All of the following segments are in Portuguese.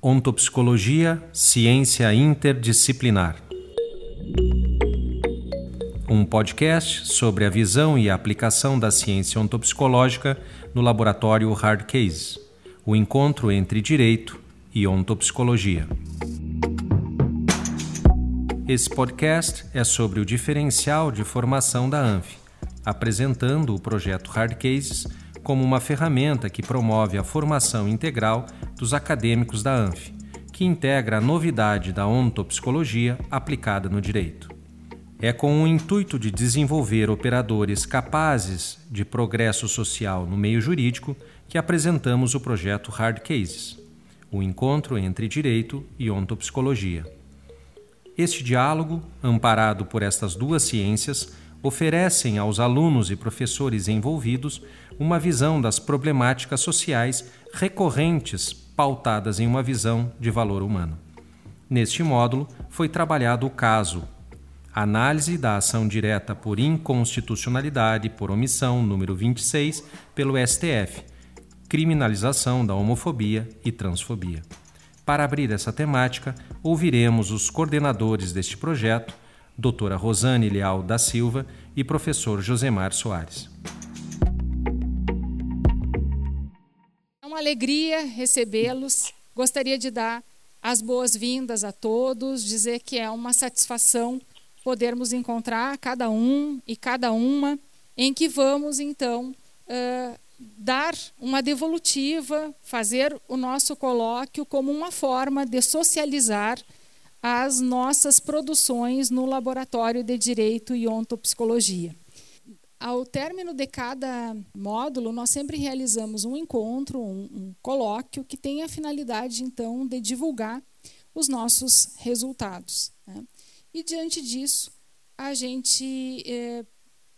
Ontopsicologia, ciência interdisciplinar. Um podcast sobre a visão e a aplicação da ciência ontopsicológica no laboratório Hard Case, o encontro entre direito e ontopsicologia. Esse podcast é sobre o diferencial de formação da ANF, apresentando o projeto Hard Cases como uma ferramenta que promove a formação integral dos acadêmicos da ANF, que integra a novidade da ontopsicologia aplicada no direito. É com o intuito de desenvolver operadores capazes de progresso social no meio jurídico que apresentamos o projeto Hard Cases, o encontro entre direito e ontopsicologia. Este diálogo, amparado por estas duas ciências, oferecem aos alunos e professores envolvidos uma visão das problemáticas sociais recorrentes pautadas em uma visão de valor humano. Neste módulo foi trabalhado o caso Análise da ação direta por inconstitucionalidade por omissão número 26 pelo STF. Criminalização da homofobia e transfobia. Para abrir essa temática, ouviremos os coordenadores deste projeto, doutora Rosane Leal da Silva e professor Josemar Soares. Alegria recebê-los. Gostaria de dar as boas-vindas a todos, dizer que é uma satisfação podermos encontrar cada um e cada uma em que vamos então uh, dar uma devolutiva, fazer o nosso colóquio como uma forma de socializar as nossas produções no Laboratório de Direito e Ontopsicologia. Ao término de cada módulo, nós sempre realizamos um encontro, um, um colóquio, que tem a finalidade, então, de divulgar os nossos resultados. Né? E, diante disso, a gente eh,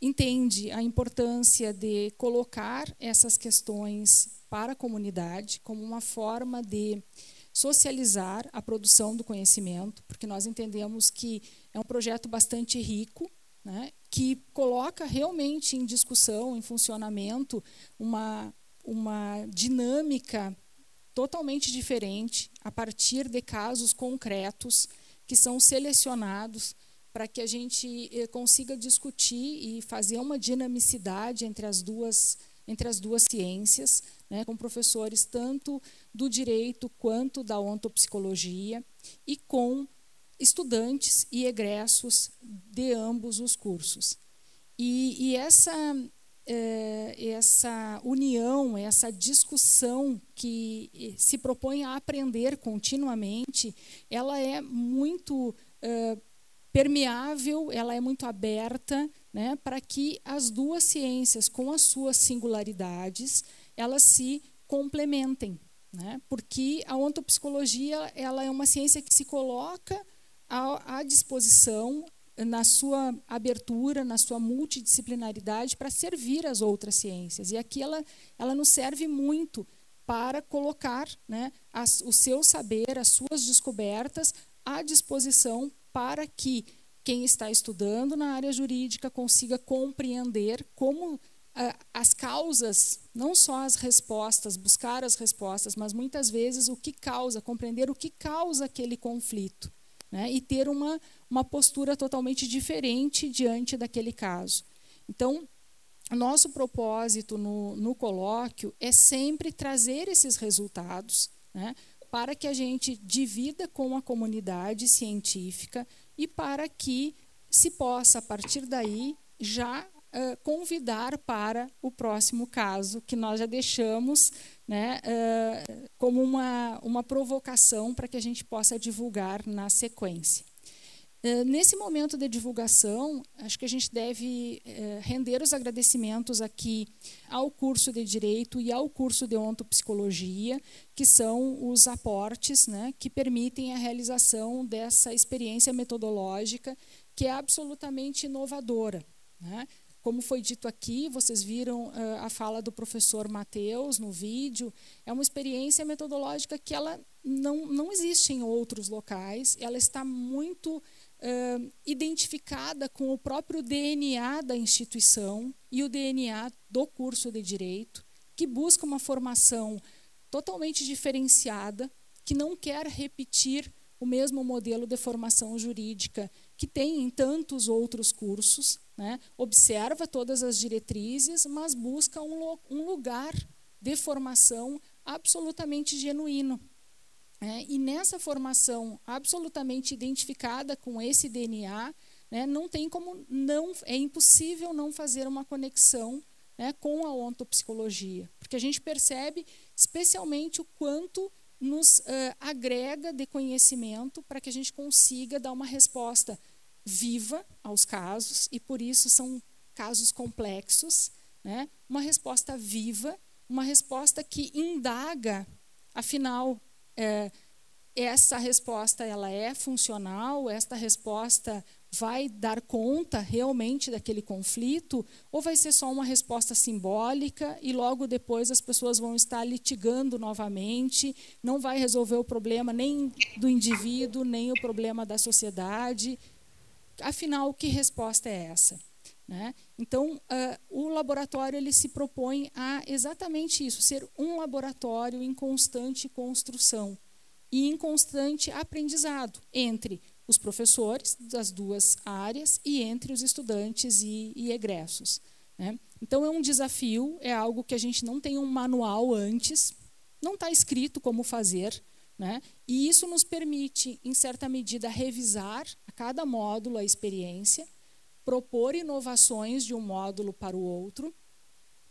entende a importância de colocar essas questões para a comunidade como uma forma de socializar a produção do conhecimento, porque nós entendemos que é um projeto bastante rico, né, que coloca realmente em discussão, em funcionamento, uma, uma dinâmica totalmente diferente a partir de casos concretos que são selecionados para que a gente eh, consiga discutir e fazer uma dinamicidade entre as duas entre as duas ciências, né, com professores tanto do direito quanto da ontopsicologia e com estudantes e egressos de ambos os cursos. E, e essa é, essa união, essa discussão que eh, se propõe a aprender continuamente, ela é muito é, permeável, ela é muito aberta, né, para que as duas ciências, com as suas singularidades, elas se complementem, né? Porque a ontopsicologia ela é uma ciência que se coloca à, à disposição na sua abertura, na sua multidisciplinaridade para servir as outras ciências. E aqui ela, ela nos serve muito para colocar né, as, o seu saber, as suas descobertas à disposição para que quem está estudando na área jurídica consiga compreender como as causas, não só as respostas, buscar as respostas, mas muitas vezes o que causa, compreender o que causa aquele conflito. Né, e ter uma, uma postura totalmente diferente diante daquele caso. Então, nosso propósito no, no colóquio é sempre trazer esses resultados né, para que a gente divida com a comunidade científica e para que se possa, a partir daí, já uh, convidar para o próximo caso, que nós já deixamos né, uh, como uma, uma provocação para que a gente possa divulgar na sequência. Nesse momento de divulgação, acho que a gente deve render os agradecimentos aqui ao curso de Direito e ao curso de Ontopsicologia, que são os aportes né, que permitem a realização dessa experiência metodológica que é absolutamente inovadora. Né? Como foi dito aqui, vocês viram a fala do professor Matheus no vídeo, é uma experiência metodológica que ela não, não existe em outros locais, ela está muito uh, identificada com o próprio DNA da instituição e o DNA do curso de direito. que busca uma formação totalmente diferenciada, que não quer repetir o mesmo modelo de formação jurídica que tem em tantos outros cursos, né? observa todas as diretrizes, mas busca um, um lugar de formação absolutamente genuíno. É, e nessa formação absolutamente identificada com esse DNA, né, não tem como não, é impossível não fazer uma conexão né, com a ontopsicologia, porque a gente percebe especialmente o quanto nos uh, agrega de conhecimento para que a gente consiga dar uma resposta viva aos casos, e por isso são casos complexos, né? uma resposta viva, uma resposta que indaga, afinal, é, essa resposta ela é funcional, esta resposta vai dar conta realmente daquele conflito ou vai ser só uma resposta simbólica e logo depois as pessoas vão estar litigando novamente, não vai resolver o problema nem do indivíduo, nem o problema da sociedade. Afinal, que resposta é essa? Né? Então, uh, o laboratório ele se propõe a exatamente isso, ser um laboratório em constante construção e em constante aprendizado entre os professores das duas áreas e entre os estudantes e, e egressos. Né? Então, é um desafio, é algo que a gente não tem um manual antes, não está escrito como fazer, né? e isso nos permite, em certa medida, revisar a cada módulo a experiência, propor inovações de um módulo para o outro,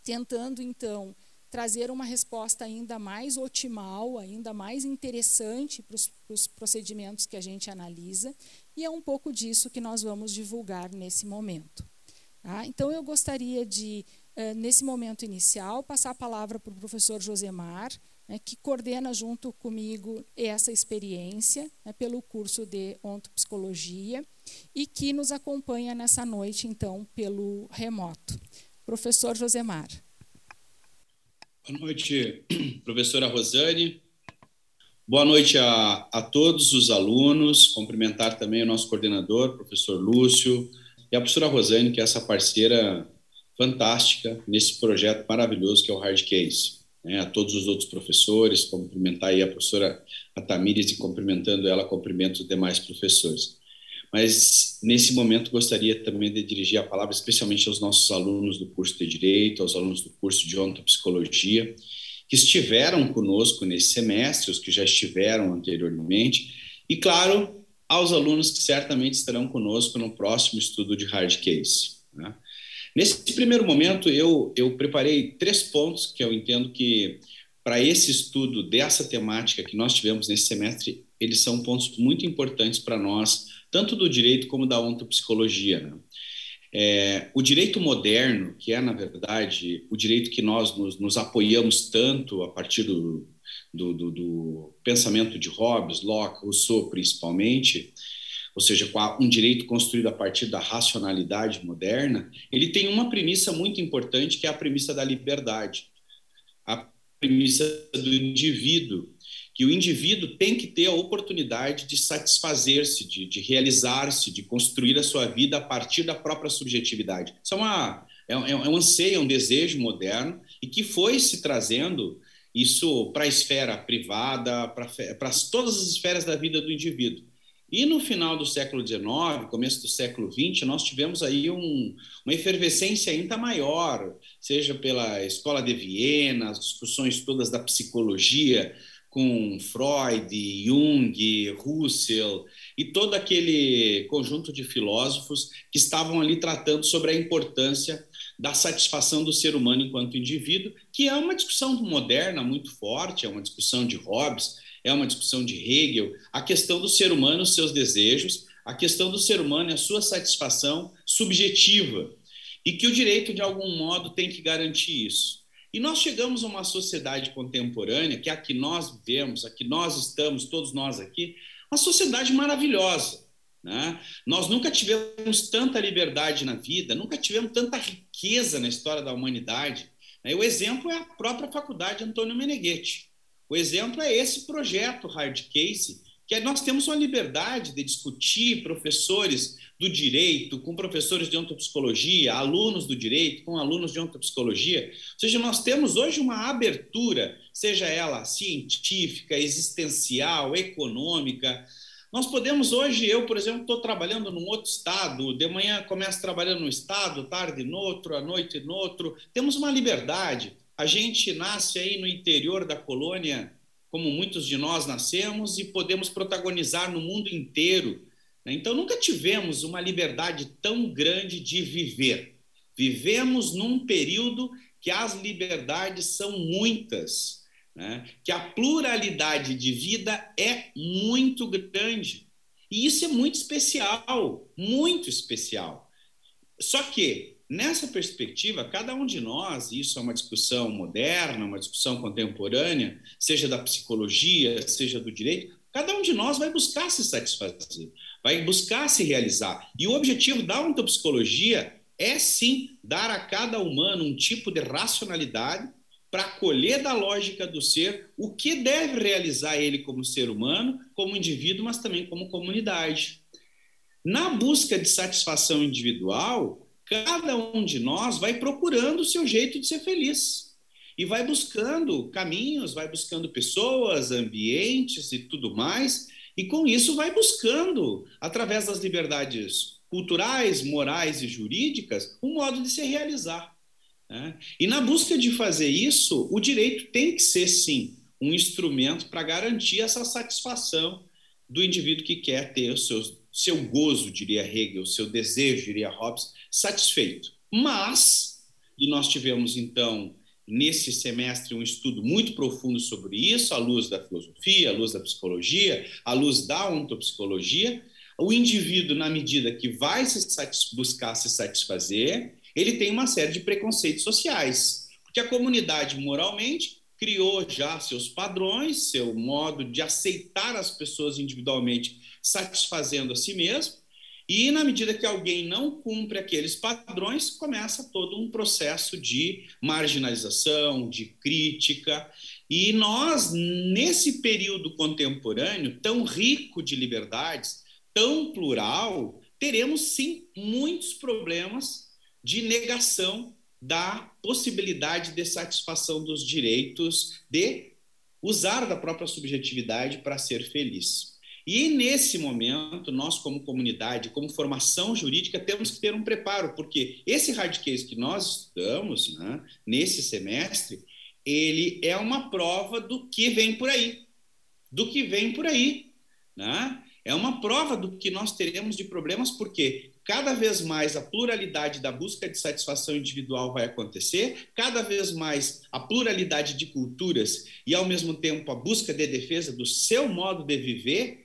tentando, então, trazer uma resposta ainda mais otimal, ainda mais interessante para os procedimentos que a gente analisa, e é um pouco disso que nós vamos divulgar nesse momento. Tá? Então, eu gostaria de, eh, nesse momento inicial, passar a palavra para o professor Josemar, né, que coordena junto comigo essa experiência né, pelo curso de ontopsicologia e que nos acompanha nessa noite, então, pelo remoto. Professor Josemar. Boa noite, professora Rosane. Boa noite a, a todos os alunos. Cumprimentar também o nosso coordenador, professor Lúcio, e a professora Rosane, que é essa parceira fantástica nesse projeto maravilhoso que é o Hard Case. Né? A todos os outros professores, cumprimentar aí a professora Atamires e cumprimentando ela, cumprimento os demais professores. Mas, nesse momento, gostaria também de dirigir a palavra especialmente aos nossos alunos do curso de Direito, aos alunos do curso de Ontopsicologia, que estiveram conosco nesse semestre, os que já estiveram anteriormente, e, claro, aos alunos que certamente estarão conosco no próximo estudo de hard case. Né? Nesse primeiro momento, eu, eu preparei três pontos que eu entendo que, para esse estudo dessa temática que nós tivemos nesse semestre, eles são pontos muito importantes para nós tanto do direito como da ontopsicologia. Né? É, o direito moderno, que é, na verdade, o direito que nós nos, nos apoiamos tanto a partir do, do, do, do, pensamento de Hobbes, Locke, Rousseau, principalmente, ou seja, um direito construído a partir da racionalidade moderna, ele tem uma premissa muito importante, que é a premissa da liberdade, a premissa do indivíduo, que o indivíduo tem que ter a oportunidade de satisfazer-se, de, de realizar-se, de construir a sua vida a partir da própria subjetividade. Isso é, uma, é, é, é um anseio, é um desejo moderno e que foi se trazendo isso para a esfera privada, para todas as esferas da vida do indivíduo. E no final do século XIX, começo do século XX, nós tivemos aí um, uma efervescência ainda maior, seja pela Escola de Viena, as discussões todas da psicologia, com Freud, Jung, Russell e todo aquele conjunto de filósofos que estavam ali tratando sobre a importância da satisfação do ser humano enquanto indivíduo, que é uma discussão moderna muito forte, é uma discussão de Hobbes, é uma discussão de Hegel, a questão do ser humano, seus desejos, a questão do ser humano e a sua satisfação subjetiva, e que o direito, de algum modo, tem que garantir isso. E nós chegamos a uma sociedade contemporânea, que é a que nós vivemos, a que nós estamos, todos nós aqui, uma sociedade maravilhosa. Né? Nós nunca tivemos tanta liberdade na vida, nunca tivemos tanta riqueza na história da humanidade. Né? O exemplo é a própria faculdade Antônio Meneghetti. O exemplo é esse projeto Hard Case, que nós temos uma liberdade de discutir professores do direito com professores de ontopsicologia, alunos do direito com alunos de ontopsicologia. Ou seja, nós temos hoje uma abertura, seja ela científica, existencial, econômica. Nós podemos hoje, eu, por exemplo, estou trabalhando num outro estado, de manhã começo trabalhando no estado, tarde no outro, à noite no outro. Temos uma liberdade. A gente nasce aí no interior da colônia como muitos de nós nascemos, e podemos protagonizar no mundo inteiro. Né? Então, nunca tivemos uma liberdade tão grande de viver. Vivemos num período que as liberdades são muitas, né? que a pluralidade de vida é muito grande. E isso é muito especial, muito especial. Só que Nessa perspectiva, cada um de nós, isso é uma discussão moderna, uma discussão contemporânea, seja da psicologia, seja do direito, cada um de nós vai buscar se satisfazer, vai buscar se realizar. E o objetivo da ontopsicologia é sim dar a cada humano um tipo de racionalidade para colher da lógica do ser o que deve realizar ele como ser humano, como indivíduo, mas também como comunidade. Na busca de satisfação individual, cada um de nós vai procurando o seu jeito de ser feliz. E vai buscando caminhos, vai buscando pessoas, ambientes e tudo mais. E com isso vai buscando, através das liberdades culturais, morais e jurídicas, um modo de se realizar. Né? E na busca de fazer isso, o direito tem que ser, sim, um instrumento para garantir essa satisfação do indivíduo que quer ter os seus seu gozo, diria Hegel, seu desejo, diria Hobbes, satisfeito. Mas, e nós tivemos então nesse semestre um estudo muito profundo sobre isso, à luz da filosofia, à luz da psicologia, à luz da ontopsicologia, o indivíduo, na medida que vai se buscar se satisfazer, ele tem uma série de preconceitos sociais, porque a comunidade moralmente criou já seus padrões, seu modo de aceitar as pessoas individualmente satisfazendo a si mesmo, e na medida que alguém não cumpre aqueles padrões, começa todo um processo de marginalização, de crítica. E nós, nesse período contemporâneo, tão rico de liberdades, tão plural, teremos sim muitos problemas de negação da possibilidade de satisfação dos direitos de usar da própria subjetividade para ser feliz. E nesse momento, nós, como comunidade, como formação jurídica, temos que ter um preparo, porque esse hard case que nós estudamos né, nesse semestre, ele é uma prova do que vem por aí. Do que vem por aí. Né? É uma prova do que nós teremos de problemas, porque cada vez mais a pluralidade da busca de satisfação individual vai acontecer, cada vez mais a pluralidade de culturas e, ao mesmo tempo, a busca de defesa do seu modo de viver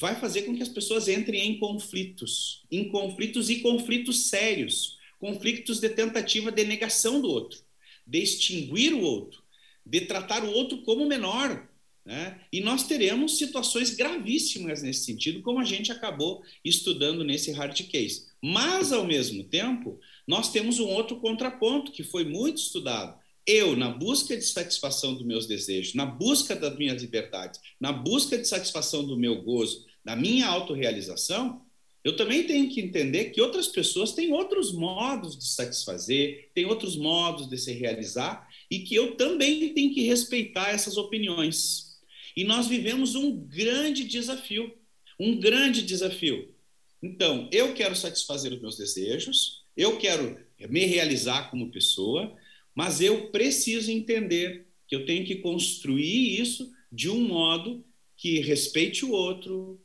vai fazer com que as pessoas entrem em conflitos, em conflitos e conflitos sérios, conflitos de tentativa de negação do outro, de extinguir o outro, de tratar o outro como menor. Né? E nós teremos situações gravíssimas nesse sentido, como a gente acabou estudando nesse hard case. Mas, ao mesmo tempo, nós temos um outro contraponto que foi muito estudado. Eu, na busca de satisfação dos meus desejos, na busca das minhas liberdades, na busca de satisfação do meu gozo, da minha autorrealização, eu também tenho que entender que outras pessoas têm outros modos de satisfazer, têm outros modos de se realizar e que eu também tenho que respeitar essas opiniões. E nós vivemos um grande desafio, um grande desafio. Então, eu quero satisfazer os meus desejos, eu quero me realizar como pessoa, mas eu preciso entender que eu tenho que construir isso de um modo que respeite o outro,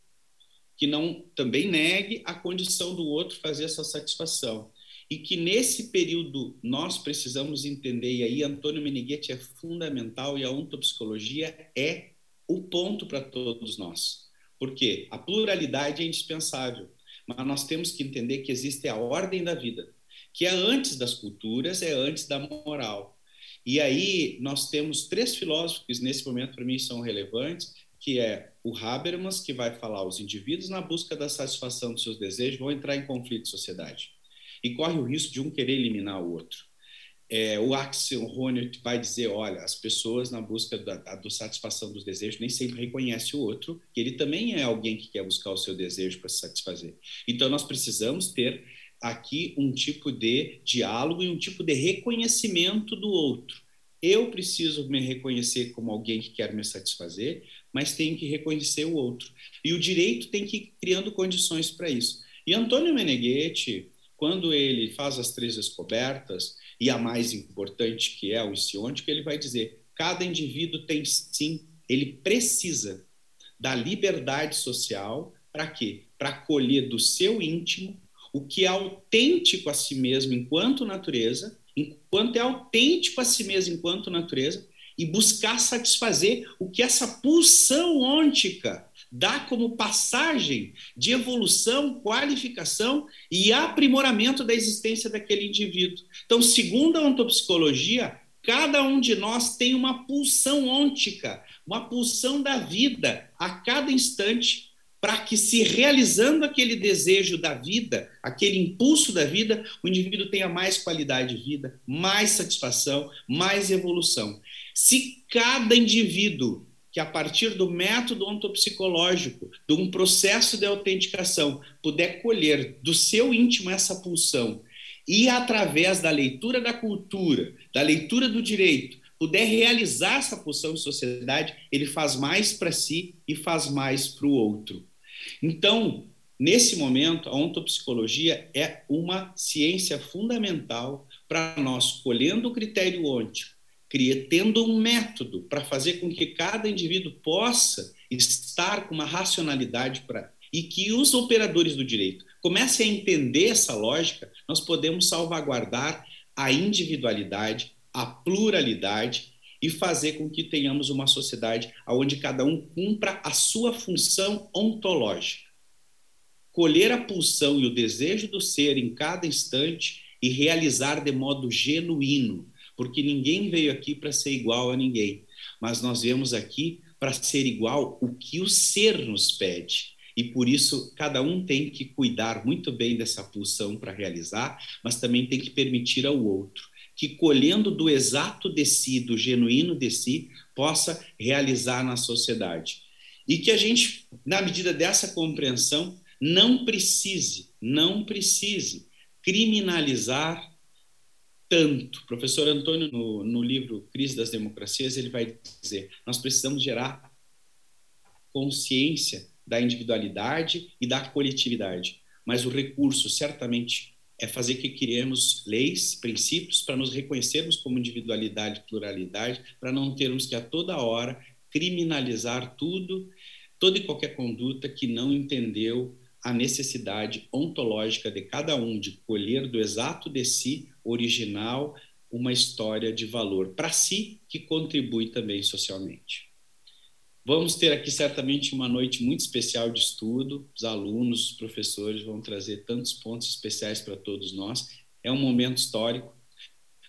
que não também negue a condição do outro fazer essa satisfação. E que nesse período nós precisamos entender, e aí Antônio Meneghetti é fundamental e a ontopsicologia é o ponto para todos nós. Porque a pluralidade é indispensável, mas nós temos que entender que existe a ordem da vida, que é antes das culturas, é antes da moral. E aí nós temos três filósofos que nesse momento para mim são relevantes, que é o Habermas, que vai falar os indivíduos na busca da satisfação dos seus desejos vão entrar em conflito de sociedade e corre o risco de um querer eliminar o outro. é, o Axel Honneth vai dizer, olha, as pessoas na busca da, da, satisfação dos desejos nem sempre reconhecem o outro, que ele também é alguém que quer buscar o seu desejo para se satisfazer. Então, nós precisamos ter aqui um tipo de diálogo e um tipo de reconhecimento do outro. Eu preciso me reconhecer como alguém que quer me satisfazer, mas tenho que reconhecer o outro. E o direito tem que ir criando condições para isso. E Antônio Meneghetti, quando ele faz as três descobertas, e a mais importante, que é o que ele vai dizer: cada indivíduo tem sim, ele precisa da liberdade social para quê? Para colher do seu íntimo o que é autêntico a si mesmo enquanto natureza, enquanto é autêntico a si mesmo enquanto natureza, e buscar satisfazer o que essa pulsão ôntica dá como passagem de evolução, qualificação e aprimoramento da existência daquele indivíduo. Então, segundo a ontopsicologia, cada um de nós tem uma pulsão ôntica, uma pulsão da vida a cada instante, para que, se realizando aquele desejo da vida, aquele impulso da vida, o indivíduo tenha mais qualidade de vida, mais satisfação, mais evolução. Se cada indivíduo que a partir do método ontopsicológico, de um processo de autenticação, puder colher do seu íntimo essa pulsão e através da leitura da cultura, da leitura do direito, puder realizar essa pulsão em sociedade, ele faz mais para si e faz mais para o outro. Então, nesse momento, a ontopsicologia é uma ciência fundamental para nós, colhendo o critério ôntico, tendo um método para fazer com que cada indivíduo possa estar com uma racionalidade para e que os operadores do direito comecem a entender essa lógica, nós podemos salvaguardar a individualidade, a pluralidade e fazer com que tenhamos uma sociedade onde cada um cumpra a sua função ontológica. Colher a pulsão e o desejo do ser em cada instante e realizar de modo genuíno, porque ninguém veio aqui para ser igual a ninguém, mas nós viemos aqui para ser igual o que o ser nos pede. E por isso, cada um tem que cuidar muito bem dessa pulsão para realizar, mas também tem que permitir ao outro que, colhendo do exato de si, do genuíno de si, possa realizar na sociedade. E que a gente, na medida dessa compreensão, não precise, não precise criminalizar tanto. O professor Antônio, no, no livro Crise das Democracias, ele vai dizer: nós precisamos gerar consciência da individualidade e da coletividade, mas o recurso certamente é fazer que criemos leis, princípios para nos reconhecermos como individualidade pluralidade, para não termos que a toda hora criminalizar tudo, toda e qualquer conduta que não entendeu a necessidade ontológica de cada um de colher do exato de si original uma história de valor para si que contribui também socialmente. Vamos ter aqui certamente uma noite muito especial de estudo. Os alunos, os professores vão trazer tantos pontos especiais para todos nós. É um momento histórico.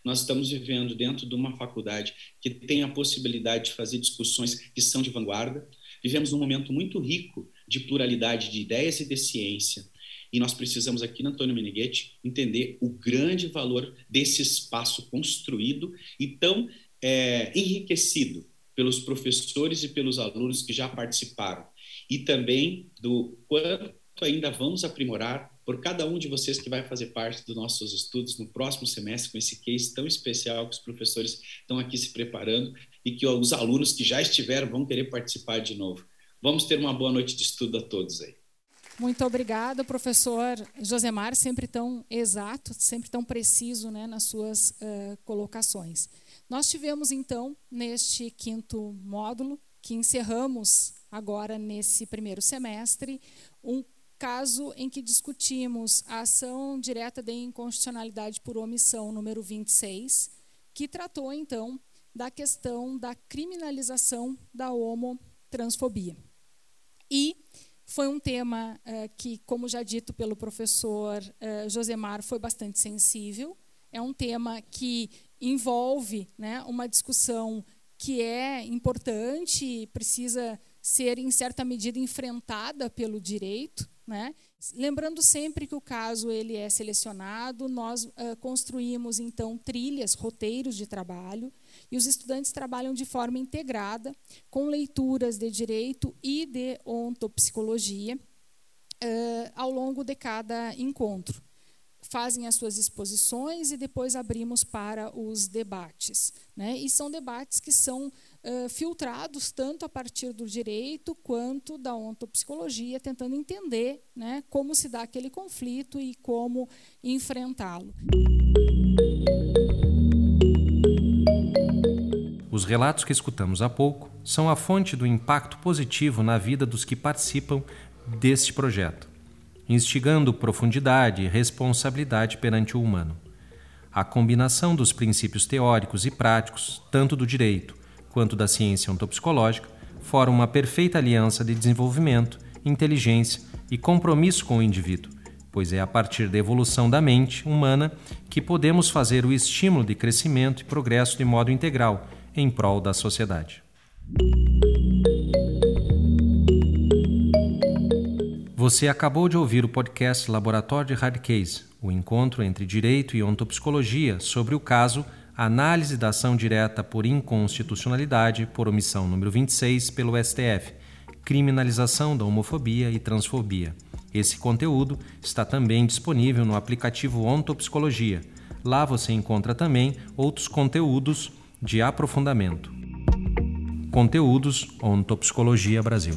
Nós estamos vivendo dentro de uma faculdade que tem a possibilidade de fazer discussões que são de vanguarda. Vivemos um momento muito rico de pluralidade de ideias e de ciência. E nós precisamos aqui no Antônio Meneghetti entender o grande valor desse espaço construído e tão é, enriquecido pelos professores e pelos alunos que já participaram. E também do quanto ainda vamos aprimorar por cada um de vocês que vai fazer parte dos nossos estudos no próximo semestre, com esse case tão especial que os professores estão aqui se preparando e que os alunos que já estiveram vão querer participar de novo. Vamos ter uma boa noite de estudo a todos aí. Muito obrigada, professor Josemar, sempre tão exato, sempre tão preciso né, nas suas uh, colocações. Nós tivemos, então, neste quinto módulo, que encerramos agora nesse primeiro semestre, um caso em que discutimos a ação direta de inconstitucionalidade por omissão número 26, que tratou, então, da questão da criminalização da homotransfobia. E foi um tema uh, que, como já dito pelo professor uh, Josemar, foi bastante sensível. É um tema que envolve né, uma discussão que é importante precisa ser, em certa medida, enfrentada pelo direito. Né? Lembrando sempre que o caso ele é selecionado, nós uh, construímos então trilhas, roteiros de trabalho, e os estudantes trabalham de forma integrada, com leituras de direito e de ontopsicologia uh, ao longo de cada encontro fazem as suas exposições e depois abrimos para os debates. Né? E são debates que são uh, filtrados tanto a partir do direito quanto da ontopsicologia, tentando entender né, como se dá aquele conflito e como enfrentá-lo. Os relatos que escutamos há pouco são a fonte do impacto positivo na vida dos que participam deste projeto instigando profundidade e responsabilidade perante o humano. A combinação dos princípios teóricos e práticos, tanto do direito quanto da ciência ontopsicológica, forma uma perfeita aliança de desenvolvimento, inteligência e compromisso com o indivíduo, pois é a partir da evolução da mente humana que podemos fazer o estímulo de crescimento e progresso de modo integral em prol da sociedade. Você acabou de ouvir o podcast Laboratório de Hard Case, o encontro entre direito e ontopsicologia sobre o caso Análise da ação direta por inconstitucionalidade por omissão número 26 pelo STF, criminalização da homofobia e transfobia. Esse conteúdo está também disponível no aplicativo Ontopsicologia. Lá você encontra também outros conteúdos de aprofundamento. Conteúdos Ontopsicologia Brasil.